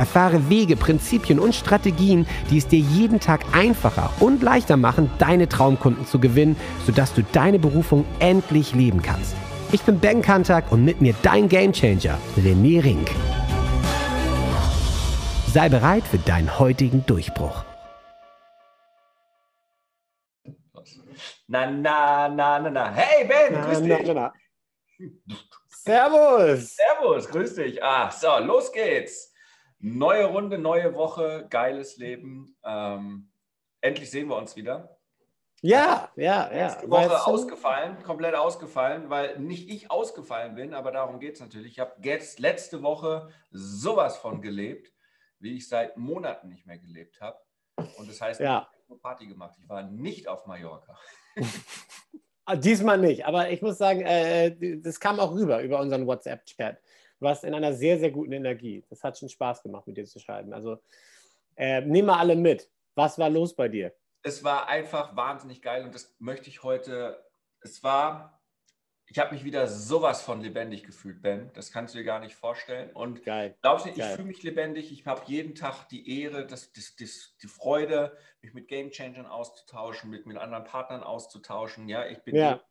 Erfahre Wege, Prinzipien und Strategien, die es dir jeden Tag einfacher und leichter machen, deine Traumkunden zu gewinnen, sodass du deine Berufung endlich leben kannst. Ich bin Ben Kantak und mit mir dein Gamechanger, René Rink. Sei bereit für deinen heutigen Durchbruch. Na, na, na, na, na. Hey Ben, na, grüß dich. Na, na, Servus. Servus, grüß dich. Ah, so, los geht's. Neue Runde, neue Woche, geiles Leben. Ähm, endlich sehen wir uns wieder. Ja, ja, ja. Letzte Woche weißt du? ausgefallen, komplett ausgefallen, weil nicht ich ausgefallen bin, aber darum geht es natürlich. Ich habe jetzt letzte Woche sowas von gelebt, wie ich seit Monaten nicht mehr gelebt habe. Und das heißt, ja. ich habe eine Party gemacht. Ich war nicht auf Mallorca. Ah, diesmal nicht, aber ich muss sagen, äh, das kam auch rüber über unseren WhatsApp-Chat. Du warst in einer sehr, sehr guten Energie. Das hat schon Spaß gemacht, mit dir zu schreiben. Also äh, nimm mal alle mit. Was war los bei dir? Es war einfach wahnsinnig geil und das möchte ich heute. Es war ich habe mich wieder sowas von lebendig gefühlt, Ben. Das kannst du dir gar nicht vorstellen. Und Geil. glaubst du, ich fühle mich lebendig. Ich habe jeden Tag die Ehre, das, das, das, die Freude, mich mit Game Changern auszutauschen, mit, mit anderen Partnern auszutauschen. Ja, ich bin ja.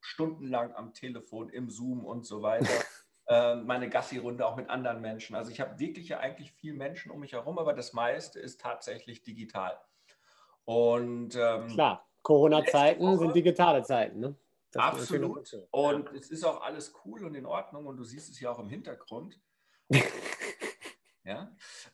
stundenlang am Telefon, im Zoom und so weiter. äh, meine Gassi-Runde auch mit anderen Menschen. Also ich habe wirklich ja eigentlich viel Menschen um mich herum, aber das meiste ist tatsächlich digital. Und ähm, klar, Corona-Zeiten sind digitale Zeiten. Ne? Das Absolut. Und es ist auch alles cool und in Ordnung und du siehst es ja auch im Hintergrund. ja,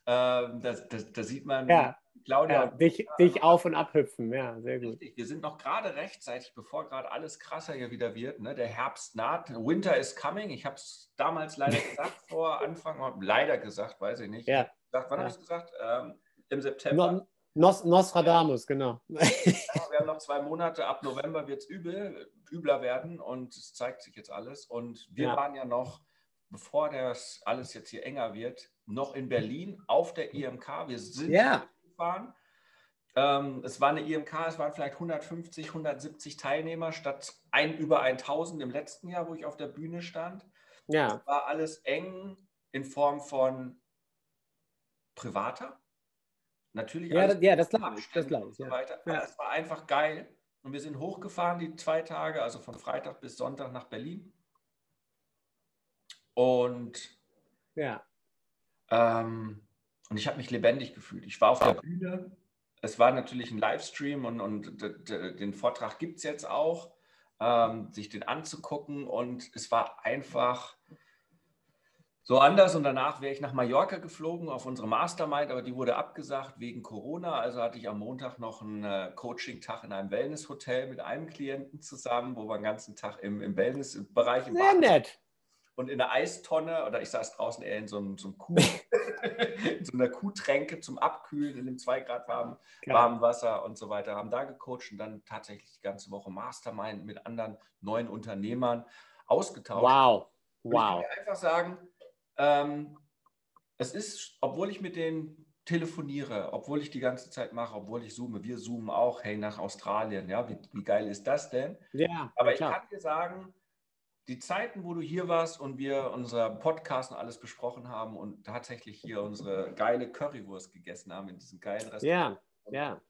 ähm, da, da, da, sieht man ja. Claudia. Ja, dich, dich auf und abhüpfen, ja, sehr gut. Richtig. Wir sind noch gerade rechtzeitig, bevor gerade alles krasser hier wieder wird. Ne? Der Herbst naht, Winter is coming. Ich habe es damals leider gesagt, vor Anfang, leider gesagt, weiß ich nicht. Ja. Gesagt, wann ja. habe ich es gesagt? Ähm, Im September. No, Nos, Nostradamus, genau. Ja, wir haben noch zwei Monate, ab November wird es übel, übler werden und es zeigt sich jetzt alles. Und wir ja. waren ja noch, bevor das alles jetzt hier enger wird, noch in Berlin auf der IMK. Wir sind ja. Gefahren. Ähm, es war eine IMK, es waren vielleicht 150, 170 Teilnehmer statt ein, über 1000 im letzten Jahr, wo ich auf der Bühne stand. Ja. Es war alles eng in Form von privater Natürlich. Ja, das, ja, das glaube ich. Das glaube ich. So weiter. Ja. es war einfach geil. Und wir sind hochgefahren die zwei Tage, also von Freitag bis Sonntag nach Berlin. Und ja. Ähm, und ich habe mich lebendig gefühlt. Ich war auf der Bühne. Es war natürlich ein Livestream und, und den Vortrag gibt es jetzt auch, ähm, sich den anzugucken. Und es war einfach so anders. Und danach wäre ich nach Mallorca geflogen auf unsere Mastermind, aber die wurde abgesagt wegen Corona. Also hatte ich am Montag noch einen äh, Coaching-Tag in einem Wellness-Hotel mit einem Klienten zusammen, wo wir den ganzen Tag im, im Wellness-Bereich im Sehr nett. Und in der Eistonne, oder ich saß draußen eher in so, einem, so, einem Kuh, in so einer Kuhtränke zum Abkühlen in dem 2 Grad warmen, warmen Wasser und so weiter, haben da gecoacht und dann tatsächlich die ganze Woche Mastermind mit anderen neuen Unternehmern ausgetauscht. Wow. Wow. ich kann einfach sagen, ähm, es ist, obwohl ich mit denen telefoniere, obwohl ich die ganze Zeit mache, obwohl ich zoome, wir zoomen auch, hey, nach Australien, ja, wie, wie geil ist das denn? Ja, aber ich kann dir sagen, die Zeiten, wo du hier warst und wir unser Podcast und alles besprochen haben und tatsächlich hier unsere geile Currywurst gegessen haben in diesem geilen Restaurant ja, ja.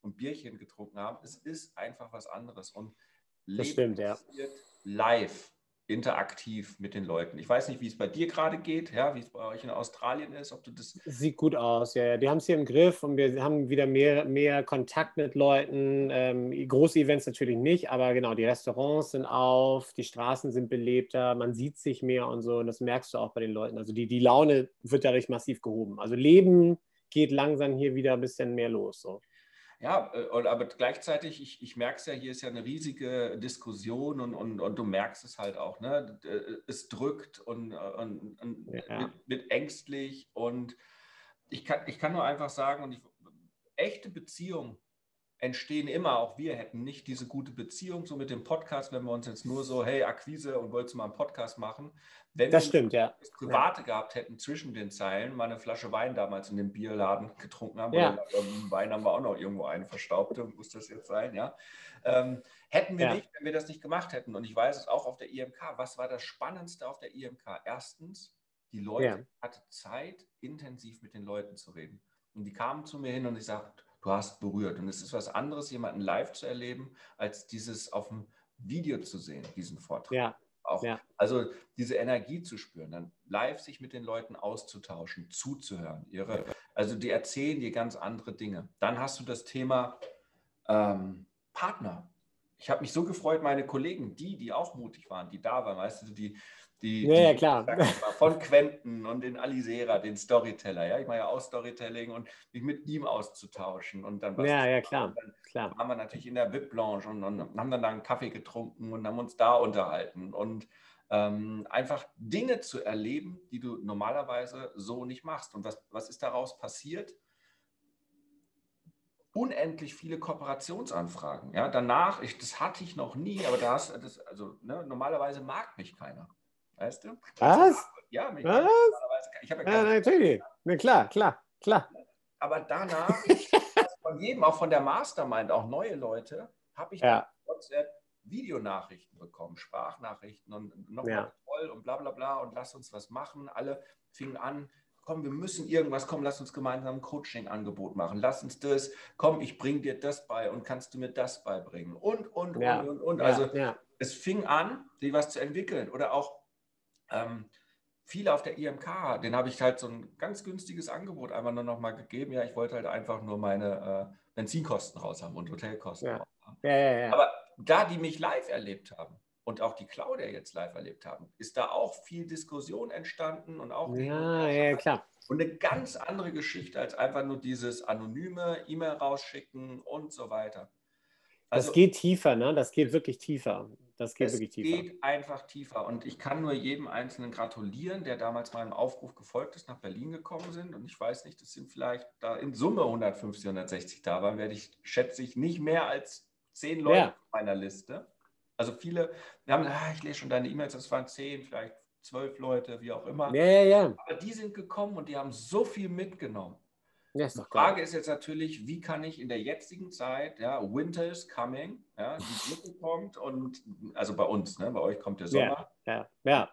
und Bierchen getrunken haben, es ist einfach was anderes und Leben stimmt, ja. live interaktiv mit den Leuten. Ich weiß nicht, wie es bei dir gerade geht, ja, wie es bei euch in Australien ist, ob du das. Sieht gut aus, ja, ja. Die haben es hier im Griff und wir haben wieder mehr, mehr Kontakt mit Leuten. Ähm, große Events natürlich nicht, aber genau, die Restaurants sind auf, die Straßen sind belebter, man sieht sich mehr und so. Und das merkst du auch bei den Leuten. Also die, die Laune wird dadurch massiv gehoben. Also Leben geht langsam hier wieder ein bisschen mehr los. So. Ja, äh, aber gleichzeitig, ich, ich merke es ja, hier ist ja eine riesige Diskussion und, und, und du merkst es halt auch. Ne? Äh, es drückt und, und, und ja. mit, mit, ängstlich und ich, kann, ich kann nur einfach sagen, und ich, echte Beziehungen entstehen immer, auch wir hätten nicht diese gute Beziehung so mit dem Podcast, wenn wir uns jetzt nur so, hey, Akquise und wolltest du mal einen Podcast machen. Wenn das stimmt, ja. das Private ja. gehabt hätten zwischen den Zeilen, mal eine Flasche Wein damals in dem Bierladen getrunken haben, ja. oder Wein haben wir auch noch irgendwo eine verstaubte, muss das jetzt sein, ja. Ähm, hätten wir ja. nicht, wenn wir das nicht gemacht hätten. Und ich weiß es auch auf der IMK. Was war das Spannendste auf der IMK? Erstens, die Leute hatten Zeit, intensiv mit den Leuten zu reden. Und die kamen zu mir hin und ich sagte, du hast berührt. Und es ist was anderes, jemanden live zu erleben, als dieses auf dem Video zu sehen, diesen Vortrag. Ja. Auch, ja. Also diese Energie zu spüren, dann live sich mit den Leuten auszutauschen, zuzuhören. Ihre, also die erzählen dir ganz andere Dinge. Dann hast du das Thema ähm, Partner. Ich habe mich so gefreut, meine Kollegen, die, die auch mutig waren, die da waren, weißt du, die, die, ja, ja, die, klar. von Quenten und den Alisera, den Storyteller. Ja, ich mache ja auch Storytelling und mich mit ihm auszutauschen und dann was. Ja, ja, klar. dann klar. waren wir natürlich in der VIP-Lounge und, und, haben dann da einen Kaffee getrunken und haben uns da unterhalten und ähm, einfach Dinge zu erleben, die du normalerweise so nicht machst. Und was, was ist daraus passiert? unendlich viele Kooperationsanfragen. Ja, danach, ich, das hatte ich noch nie, aber das, das also ne, normalerweise mag mich keiner. Weißt du? Was? Ja, mich Was? Ich habe ja, ja natürlich. Na klar, klar, klar. Aber danach, von jedem, auch von der Mastermind, auch neue Leute, habe ich ja. WhatsApp Videonachrichten bekommen, Sprachnachrichten und nochmal ja. toll und bla bla bla und lass uns was machen. Alle fingen an, komm, wir müssen irgendwas, komm, lass uns gemeinsam ein Coaching-Angebot machen, lass uns das, komm, ich bringe dir das bei und kannst du mir das beibringen und, und, ja. und, und, und. Also ja. es fing an, sich was zu entwickeln oder auch ähm, viele auf der IMK, den habe ich halt so ein ganz günstiges Angebot einfach nur noch mal gegeben. Ja, ich wollte halt einfach nur meine äh, Benzinkosten raus haben und Hotelkosten ja. raus haben. Ja, ja. Aber da die mich live erlebt haben, und auch die Claudia jetzt live erlebt haben, ist da auch viel Diskussion entstanden und auch ja, ja, klar. Und eine ganz andere Geschichte als einfach nur dieses anonyme E-Mail rausschicken und so weiter. Also, das geht tiefer, ne? Das geht wirklich tiefer. Das geht es wirklich tiefer. geht einfach tiefer. Und ich kann nur jedem Einzelnen gratulieren, der damals meinem Aufruf gefolgt ist, nach Berlin gekommen sind. Und ich weiß nicht, das sind vielleicht da in Summe 150, 160 da waren, werde ich, schätze ich, nicht mehr als zehn Leute ja. auf meiner Liste. Also viele, wir haben, ah, ich lese schon deine E-Mails, das waren zehn, vielleicht zwölf Leute, wie auch immer. Ja, ja, ja. Aber die sind gekommen und die haben so viel mitgenommen. Ja, die Frage ist jetzt natürlich, wie kann ich in der jetzigen Zeit, ja, Winter is coming, ja, die Mitte kommt und, also bei uns, ne, bei euch kommt der Sommer. Ja, ja. ja.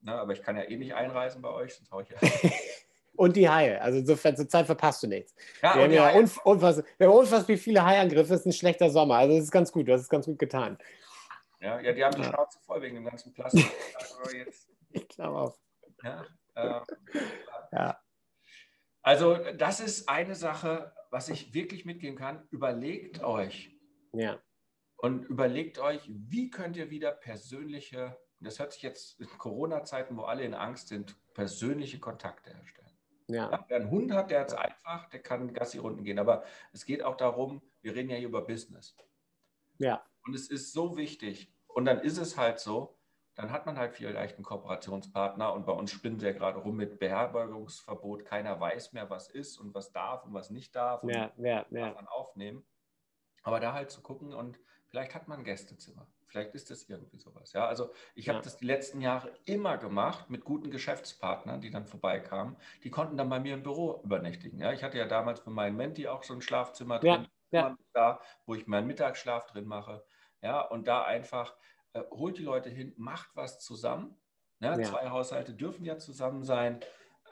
Na, aber ich kann ja eh nicht einreisen bei euch, sonst haue ich ja. und die Haie. Also insofern zur Zeit verpasst du nichts. Ja, wir, haben ja unf unfassbar, wir haben unfassbar viele Haiangriffe. Es ist ein schlechter Sommer. Also das ist ganz gut. Du hast es ganz gut getan. Ja, ja die haben die ja. Schnauze voll wegen dem ganzen Plastik. ich glaube auch. Ja, äh, ja. Also das ist eine Sache, was ich wirklich mitgeben kann. Überlegt euch. Ja. Und überlegt euch, wie könnt ihr wieder persönliche, das hört sich jetzt in Corona-Zeiten, wo alle in Angst sind, persönliche Kontakte herstellen. Ja. Wer einen Hund hat, der hat es einfach, der kann Gassi-Runden gehen. Aber es geht auch darum, wir reden ja hier über Business. Ja. Und es ist so wichtig. Und dann ist es halt so, dann hat man halt vielleicht einen Kooperationspartner und bei uns spinnen sie ja gerade rum mit Beherbergungsverbot. Keiner weiß mehr, was ist und was darf und was nicht darf und ja, ja, ja. man aufnehmen. Aber da halt zu gucken und vielleicht hat man ein Gästezimmer. Vielleicht ist das irgendwie sowas. Ja, also ich ja. habe das die letzten Jahre immer gemacht mit guten Geschäftspartnern, die dann vorbeikamen. Die konnten dann bei mir im Büro übernächtigen. Ja, ich hatte ja damals für meinen Menti auch so ein Schlafzimmer drin, ja. Da, wo ich meinen Mittagsschlaf drin mache. Ja, und da einfach äh, holt die Leute hin, macht was zusammen. Ja, ja. Zwei Haushalte dürfen ja zusammen sein.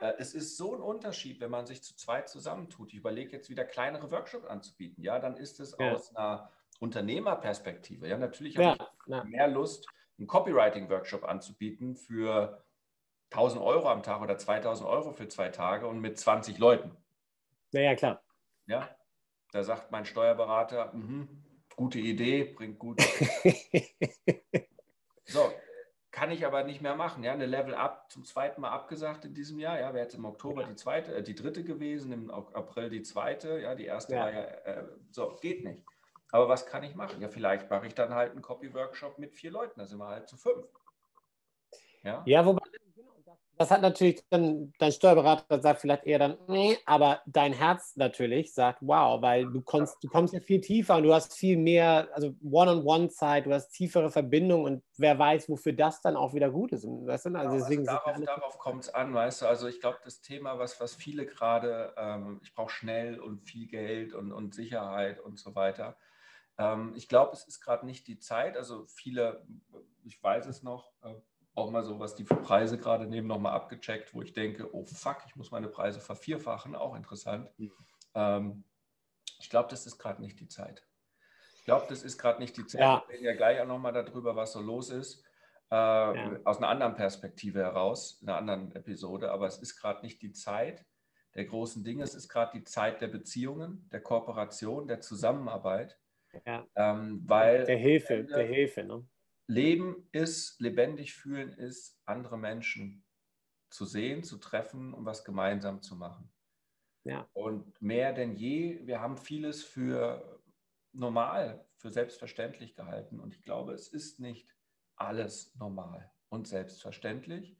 Äh, es ist so ein Unterschied, wenn man sich zu zweit zusammentut. Ich überlege jetzt wieder kleinere Workshops anzubieten. Ja, dann ist es ja. aus einer Unternehmerperspektive. Ja, natürlich habe ich mehr Lust, einen Copywriting-Workshop anzubieten für 1000 Euro am Tag oder 2000 Euro für zwei Tage und mit 20 Leuten. Ja, ja, klar. Ja, da sagt mein Steuerberater, mh, gute Idee, bringt gut. so, kann ich aber nicht mehr machen. Ja, eine Level Up zum zweiten Mal abgesagt in diesem Jahr. Ja, wäre jetzt im Oktober die zweite, äh, die dritte gewesen, im April die zweite. Ja, die erste ja. war ja, äh, so, geht nicht. Aber was kann ich machen? Ja, vielleicht mache ich dann halt einen Copy-Workshop mit vier Leuten. Da sind wir halt zu fünf. Ja, ja wobei das hat natürlich dann, dein Steuerberater sagt vielleicht eher dann, nee, aber dein Herz natürlich sagt, wow, weil du kommst, du kommst ja viel tiefer und du hast viel mehr, also One-on-One-Zeit, du hast tiefere Verbindungen und wer weiß, wofür das dann auch wieder gut ist. Weißt du? also, also deswegen darauf, darauf kommt es an, weißt du, also ich glaube, das Thema, was, was viele gerade, ähm, ich brauche schnell und viel Geld und, und Sicherheit und so weiter. Ähm, ich glaube, es ist gerade nicht die Zeit, also viele, ich weiß es noch, äh, auch mal so, was die für Preise gerade nehmen, nochmal abgecheckt, wo ich denke, oh fuck, ich muss meine Preise vervierfachen, auch interessant. Mhm. Ähm, ich glaube, das ist gerade nicht die Zeit. Ich glaube, das ist gerade nicht die Zeit. Ja. Wir reden ja gleich auch nochmal darüber, was so los ist, äh, ja. aus einer anderen Perspektive heraus, in einer anderen Episode, aber es ist gerade nicht die Zeit der großen Dinge, es ist gerade die Zeit der Beziehungen, der Kooperation, der Zusammenarbeit. Ja. Ähm, weil der Hilfe, der Hilfe, ne? Leben ist, lebendig fühlen ist, andere Menschen zu sehen, zu treffen und was gemeinsam zu machen. Ja. Und mehr denn je, wir haben vieles für normal, für selbstverständlich gehalten. Und ich glaube, es ist nicht alles normal und selbstverständlich.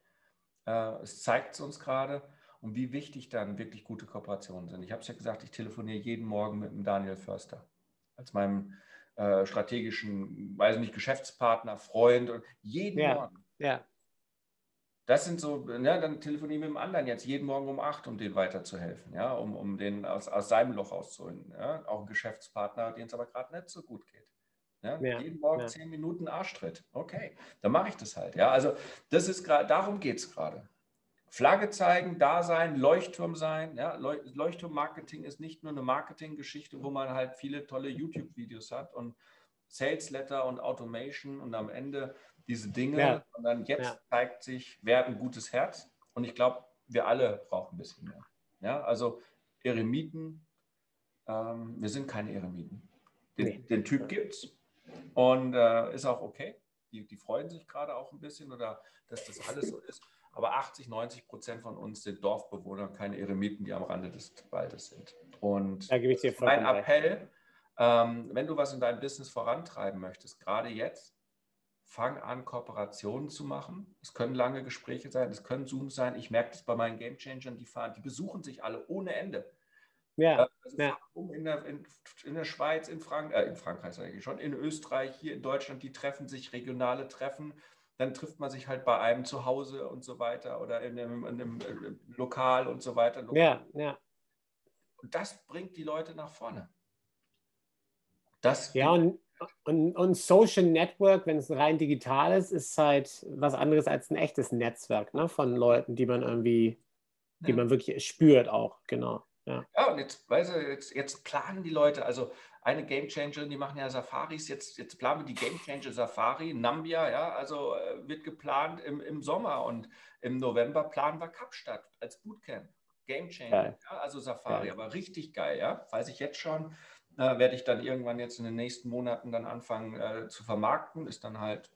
Äh, es zeigt es uns gerade und wie wichtig dann wirklich gute Kooperationen sind. Ich habe es ja gesagt, ich telefoniere jeden Morgen mit dem Daniel Förster als meinem äh, strategischen, weiß nicht, Geschäftspartner, Freund und jeden ja, Morgen. Ja. Das sind so, ja, dann telefonieren mit dem anderen jetzt jeden Morgen um acht, um den weiterzuhelfen, ja, um, um den aus, aus seinem Loch auszuholen. Ja? Auch ein Geschäftspartner, dem es aber gerade nicht so gut geht. Ja? ja jeden Morgen ja. zehn Minuten Arschtritt. Okay, dann mache ich das halt. Ja, also das ist gerade, darum geht es gerade. Flagge zeigen, da sein, Leuchtturm sein. Ja? Leuchtturm-Marketing ist nicht nur eine Marketinggeschichte, wo man halt viele tolle YouTube-Videos hat und Sales Letter und Automation und am Ende diese Dinge. Ja. Und dann jetzt ja. zeigt sich, wer hat ein gutes Herz. Und ich glaube, wir alle brauchen ein bisschen mehr. Ja? Also Eremiten, ähm, wir sind keine Eremiten. Den, nee. den Typ gibt es und äh, ist auch okay. Die, die freuen sich gerade auch ein bisschen oder dass das alles so ist. Aber 80, 90 Prozent von uns sind Dorfbewohner, keine Eremiten, die am Rande des Waldes sind. Und da gebe ich dir mein Appell, ähm, wenn du was in deinem Business vorantreiben möchtest, gerade jetzt, fang an, Kooperationen zu machen. Es können lange Gespräche sein, es können Zooms sein. Ich merke das bei meinen Gamechangern, die fahren, die besuchen sich alle ohne Ende. Ja, also ja. In, der, in, in, der Schweiz, in, Frank äh, in Frankreich sage ich schon, in Österreich, hier in Deutschland, die treffen sich, regionale Treffen dann trifft man sich halt bei einem zu Hause und so weiter oder in einem, in einem äh, Lokal und so weiter. Lokal. Ja, ja. Und das bringt die Leute nach vorne. Das ja, und, und, und Social Network, wenn es rein digital ist, ist halt was anderes als ein echtes Netzwerk ne, von Leuten, die man irgendwie, die ja. man wirklich spürt auch, genau. Ja, ja und jetzt, weißt du, jetzt, jetzt planen die Leute, also eine Game Changer, die machen ja Safaris, jetzt, jetzt planen wir die Game Changer Safari, Nambia, ja, also äh, wird geplant im, im Sommer und im November planen wir Kapstadt als Bootcamp. Game Changer, ja, also Safari, geil. aber richtig geil, ja, weiß ich jetzt schon äh, werde ich dann irgendwann jetzt in den nächsten Monaten dann anfangen äh, zu vermarkten. Ist dann halt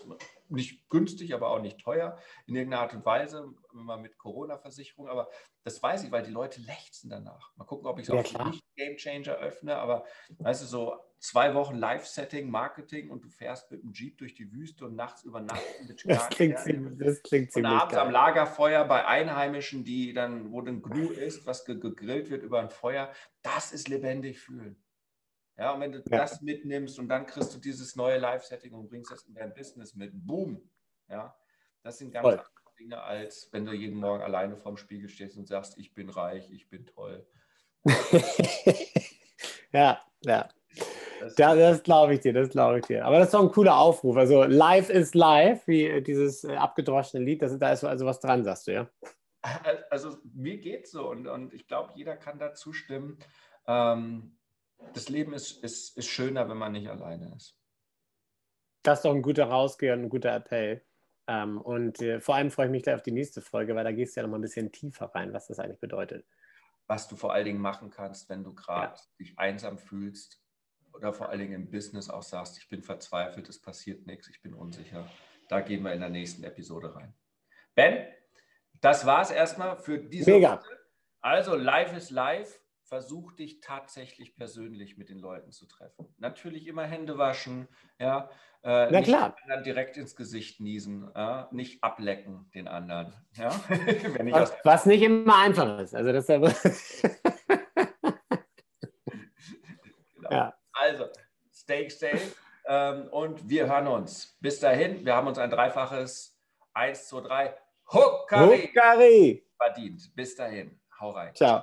nicht günstig, aber auch nicht teuer in irgendeiner Art und Weise, immer mit Corona-Versicherung. Aber das weiß ich, weil die Leute lechzen danach. Mal gucken, ob ich es ja, auch nicht Game Changer öffne. Aber weißt du, so zwei Wochen Live-Setting, Marketing und du fährst mit dem Jeep durch die Wüste und nachts übernachten mit das klingt, ziemlich, das klingt ziemlich Und abends geil. am Lagerfeuer bei Einheimischen, die dann, wo dann Gnu ist, was gegrillt wird über ein Feuer. Das ist lebendig fühlen. Ja, und wenn du ja. das mitnimmst und dann kriegst du dieses neue Live-Setting und bringst das in dein Business mit, boom. Ja, das sind ganz Voll. andere Dinge, als wenn du jeden Morgen alleine vorm Spiegel stehst und sagst, ich bin reich, ich bin toll. ja, ja. Das, ja, das glaube ich dir, das glaube ich dir. Aber das ist doch ein cooler Aufruf. Also live ist live, wie dieses äh, abgedroschene Lied, das, da ist also was dran, sagst du, ja? Also mir geht es so und, und ich glaube, jeder kann da zustimmen. Ähm, das Leben ist, ist, ist schöner, wenn man nicht alleine ist. Das ist doch ein guter Rausgeher und ein guter Appell. Ähm, und äh, vor allem freue ich mich gleich auf die nächste Folge, weil da gehst du ja noch mal ein bisschen tiefer rein, was das eigentlich bedeutet. Was du vor allen Dingen machen kannst, wenn du gerade ja. dich einsam fühlst oder vor allen Dingen im Business auch sagst, ich bin verzweifelt, es passiert nichts, ich bin unsicher. Da gehen wir in der nächsten Episode rein. Ben, das war es erstmal für diese Mega. Woche. Also, live ist live versuch dich tatsächlich persönlich mit den Leuten zu treffen. Natürlich immer Hände waschen, ja. Äh, Na klar. Nicht direkt ins Gesicht niesen, ja? nicht ablecken den anderen. Ja? was, was, nicht immer einfach ist. Also das ist genau. ja. Also, stay safe ähm, und wir hören uns. Bis dahin, wir haben uns ein dreifaches 1, 2, 3 Huckari verdient. Bis dahin, hau rein. Ciao.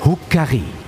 Huckari.